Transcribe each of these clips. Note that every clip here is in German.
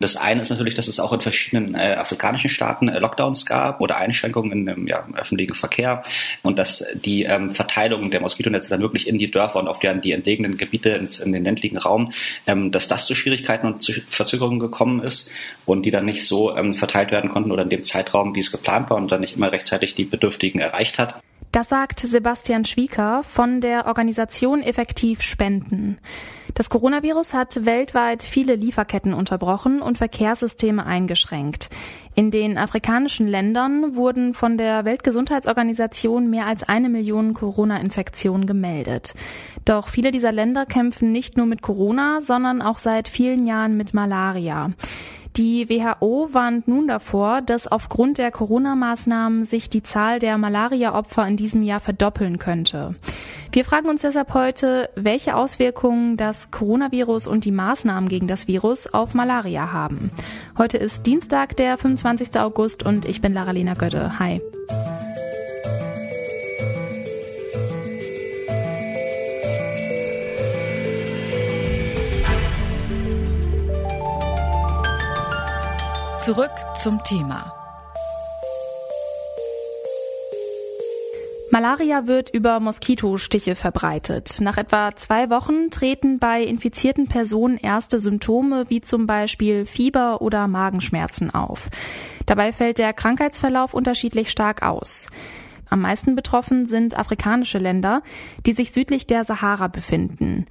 Das eine ist natürlich, dass es auch in verschiedenen äh, afrikanischen Staaten äh, Lockdowns gab oder Einschränkungen im, ja, öffentlichen Verkehr und dass die ähm, Verteilung der Moskitonetze dann wirklich in die Dörfer und auf deren die entlegenen Gebiete ins, in den ländlichen Raum, ähm, dass das zu Schwierigkeiten und zu Verzögerungen gekommen ist und die dann nicht so ähm, verteilt werden konnten oder in dem Zeitraum, wie es geplant war und dann nicht immer rechtzeitig die Bedürftigen erreicht hat. Das sagt Sebastian Schwieker von der Organisation Effektiv Spenden. Das Coronavirus hat weltweit viele Lieferketten unterbrochen und Verkehrssysteme eingeschränkt. In den afrikanischen Ländern wurden von der Weltgesundheitsorganisation mehr als eine Million Corona-Infektionen gemeldet. Doch viele dieser Länder kämpfen nicht nur mit Corona, sondern auch seit vielen Jahren mit Malaria. Die WHO warnt nun davor, dass aufgrund der Corona-Maßnahmen sich die Zahl der Malaria-Opfer in diesem Jahr verdoppeln könnte. Wir fragen uns deshalb heute, welche Auswirkungen das Coronavirus und die Maßnahmen gegen das Virus auf Malaria haben. Heute ist Dienstag, der 25. August und ich bin Lara-Lena Götte. Hi. Zurück zum Thema. Malaria wird über Moskitostiche verbreitet. Nach etwa zwei Wochen treten bei infizierten Personen erste Symptome wie zum Beispiel Fieber oder Magenschmerzen auf. Dabei fällt der Krankheitsverlauf unterschiedlich stark aus. Am meisten betroffen sind afrikanische Länder, die sich südlich der Sahara befinden.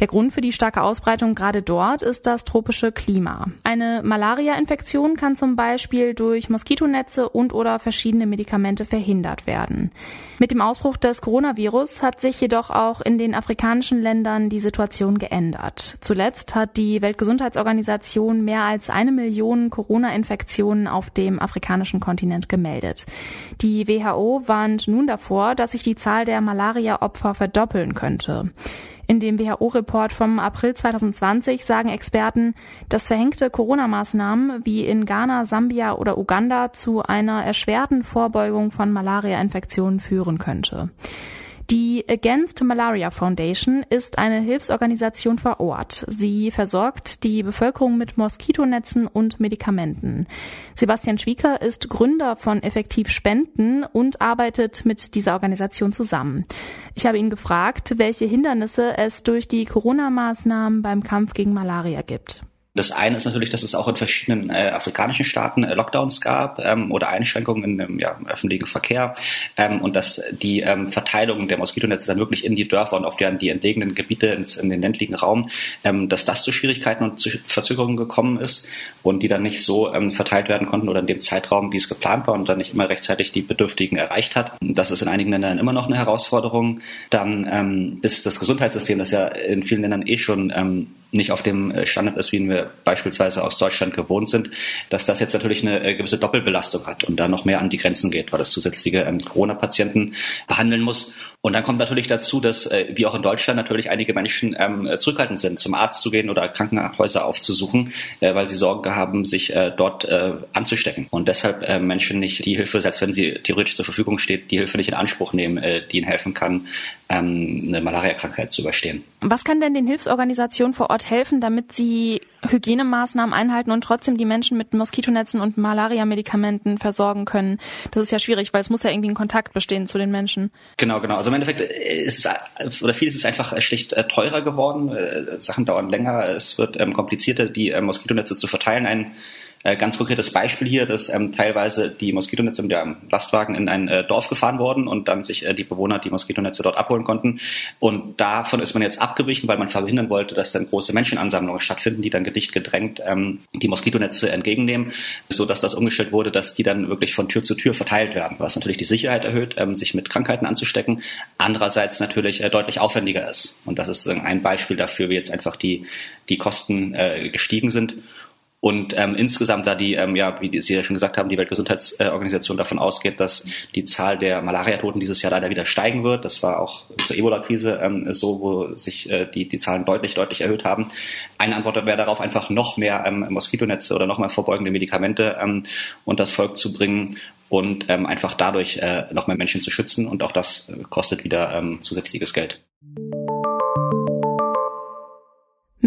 Der Grund für die starke Ausbreitung gerade dort ist das tropische Klima. Eine Malaria-Infektion kann zum Beispiel durch Moskitonetze und oder verschiedene Medikamente verhindert werden. Mit dem Ausbruch des Coronavirus hat sich jedoch auch in den afrikanischen Ländern die Situation geändert. Zuletzt hat die Weltgesundheitsorganisation mehr als eine Million Corona-Infektionen auf dem afrikanischen Kontinent gemeldet. Die WHO warnt nun davor, dass sich die Zahl der Malaria-Opfer verdoppeln könnte. In dem WHO-Report vom April 2020 sagen Experten, dass verhängte Corona-Maßnahmen wie in Ghana, Sambia oder Uganda zu einer erschwerten Vorbeugung von Malaria-Infektionen führen könnte. Die Against Malaria Foundation ist eine Hilfsorganisation vor Ort. Sie versorgt die Bevölkerung mit Moskitonetzen und Medikamenten. Sebastian Schwieker ist Gründer von Effektiv Spenden und arbeitet mit dieser Organisation zusammen. Ich habe ihn gefragt, welche Hindernisse es durch die Corona-Maßnahmen beim Kampf gegen Malaria gibt. Das eine ist natürlich, dass es auch in verschiedenen äh, afrikanischen Staaten äh, Lockdowns gab ähm, oder Einschränkungen im, ja, im öffentlichen Verkehr ähm, und dass die ähm, Verteilung der Moskitonetze dann wirklich in die Dörfer und auf deren die entlegenen Gebiete ins, in den ländlichen Raum, ähm, dass das zu Schwierigkeiten und zu Verzögerungen gekommen ist und die dann nicht so ähm, verteilt werden konnten oder in dem Zeitraum, wie es geplant war und dann nicht immer rechtzeitig die Bedürftigen erreicht hat. Das ist in einigen Ländern immer noch eine Herausforderung. Dann ähm, ist das Gesundheitssystem, das ja in vielen Ländern eh schon ähm, nicht auf dem äh, Standard ist, wie wir beispielsweise aus Deutschland gewohnt sind, dass das jetzt natürlich eine äh, gewisse Doppelbelastung hat und da noch mehr an die Grenzen geht, weil das zusätzliche ähm, Corona-Patienten behandeln muss. Und dann kommt natürlich dazu, dass äh, wie auch in Deutschland natürlich einige Menschen ähm, zurückhaltend sind, zum Arzt zu gehen oder Krankenhäuser aufzusuchen, weil sie Sorgen haben, sich dort anzustecken. Und deshalb Menschen nicht die Hilfe, selbst wenn sie theoretisch zur Verfügung steht, die Hilfe nicht in Anspruch nehmen, die ihnen helfen kann, ähm, eine Malaria-Krankheit zu überstehen. Was kann denn den Hilfsorganisationen vor Ort helfen, damit sie Hygienemaßnahmen einhalten und trotzdem die Menschen mit Moskitonetzen und Malaria-Medikamenten versorgen können? Das ist ja schwierig, weil es muss ja irgendwie ein Kontakt bestehen zu den Menschen. Genau, genau. Also im Endeffekt ist es, oder vieles ist einfach schlicht äh, teurer geworden. Äh, Sachen dauern länger. Es wird ähm, komplizierter, die äh, Moskitonetze zu verteilen. Ein äh, ganz konkretes Beispiel hier, dass ähm, teilweise die Moskitonetze mit dem Lastwagen in ein äh, Dorf gefahren wurden und dann sich äh, die Bewohner die Moskitonetze dort abholen konnten. Und davon ist man jetzt abgewichen, weil man verhindern wollte, dass dann große Menschenansammlungen stattfinden, die dann gedicht gedrängt ähm, die Moskitonetze entgegennehmen, so dass das umgestellt wurde, dass die dann wirklich von Tür zu Tür verteilt werden, was natürlich die Sicherheit erhöht, ähm, sich mit Krankheiten anzustecken, andererseits natürlich äh, deutlich aufwendiger ist. Und das ist ein Beispiel dafür, wie jetzt einfach die, die Kosten äh, gestiegen sind. Und ähm, insgesamt, da die, ähm, ja, wie Sie ja schon gesagt haben, die Weltgesundheitsorganisation davon ausgeht, dass die Zahl der Malariatoten dieses Jahr leider wieder steigen wird. Das war auch zur Ebola-Krise ähm, so, wo sich äh, die, die Zahlen deutlich, deutlich erhöht haben. Eine Antwort wäre darauf, einfach noch mehr ähm, Moskitonetze oder noch mehr vorbeugende Medikamente ähm, und das Volk zu bringen und ähm, einfach dadurch äh, noch mehr Menschen zu schützen. Und auch das äh, kostet wieder ähm, zusätzliches Geld.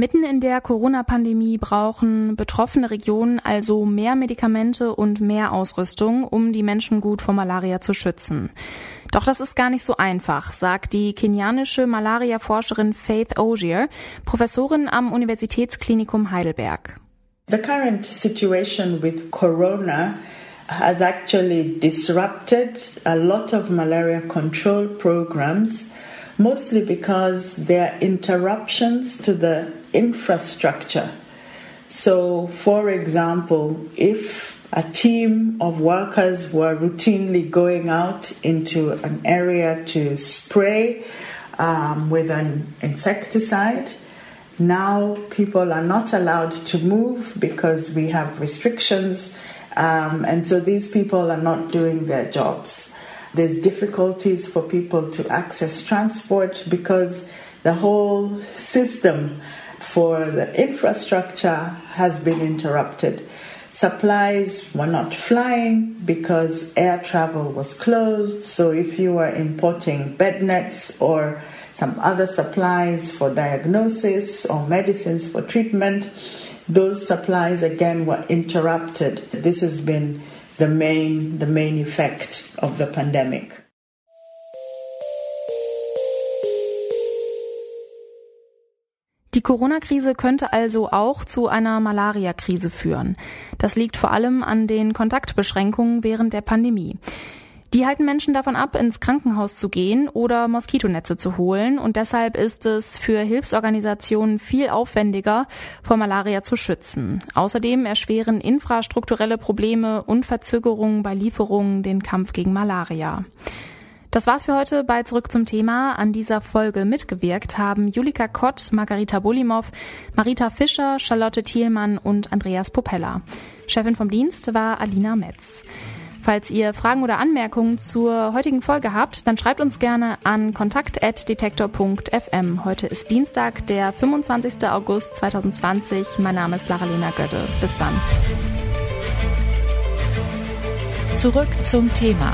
Mitten in der Corona-Pandemie brauchen betroffene Regionen also mehr Medikamente und mehr Ausrüstung, um die Menschen gut vor Malaria zu schützen. Doch das ist gar nicht so einfach, sagt die kenianische Malaria-Forscherin Faith Ogier, Professorin am Universitätsklinikum Heidelberg. The current situation with corona has actually disrupted a lot of malaria control programs, mostly because there interruptions to the infrastructure. So, for example, if a team of workers were routinely going out into an area to spray um, with an insecticide, now people are not allowed to move because we have restrictions, um, and so these people are not doing their jobs. There's difficulties for people to access transport because the whole system for the infrastructure has been interrupted. Supplies were not flying because air travel was closed. So, if you were importing bed nets or some other supplies for diagnosis or medicines for treatment, those supplies again were interrupted. This has been the main, the main effect of the pandemic. Die Corona-Krise könnte also auch zu einer Malaria-Krise führen. Das liegt vor allem an den Kontaktbeschränkungen während der Pandemie. Die halten Menschen davon ab, ins Krankenhaus zu gehen oder Moskitonetze zu holen. Und deshalb ist es für Hilfsorganisationen viel aufwendiger, vor Malaria zu schützen. Außerdem erschweren infrastrukturelle Probleme und Verzögerungen bei Lieferungen den Kampf gegen Malaria. Das war's für heute bei Zurück zum Thema. An dieser Folge mitgewirkt haben Julika Kott, Margarita Bulimov, Marita Fischer, Charlotte Thielmann und Andreas Popella. Chefin vom Dienst war Alina Metz. Falls ihr Fragen oder Anmerkungen zur heutigen Folge habt, dann schreibt uns gerne an kontakt.detektor.fm. Heute ist Dienstag, der 25. August 2020. Mein Name ist Lara-Lena Götte. Bis dann. Zurück zum Thema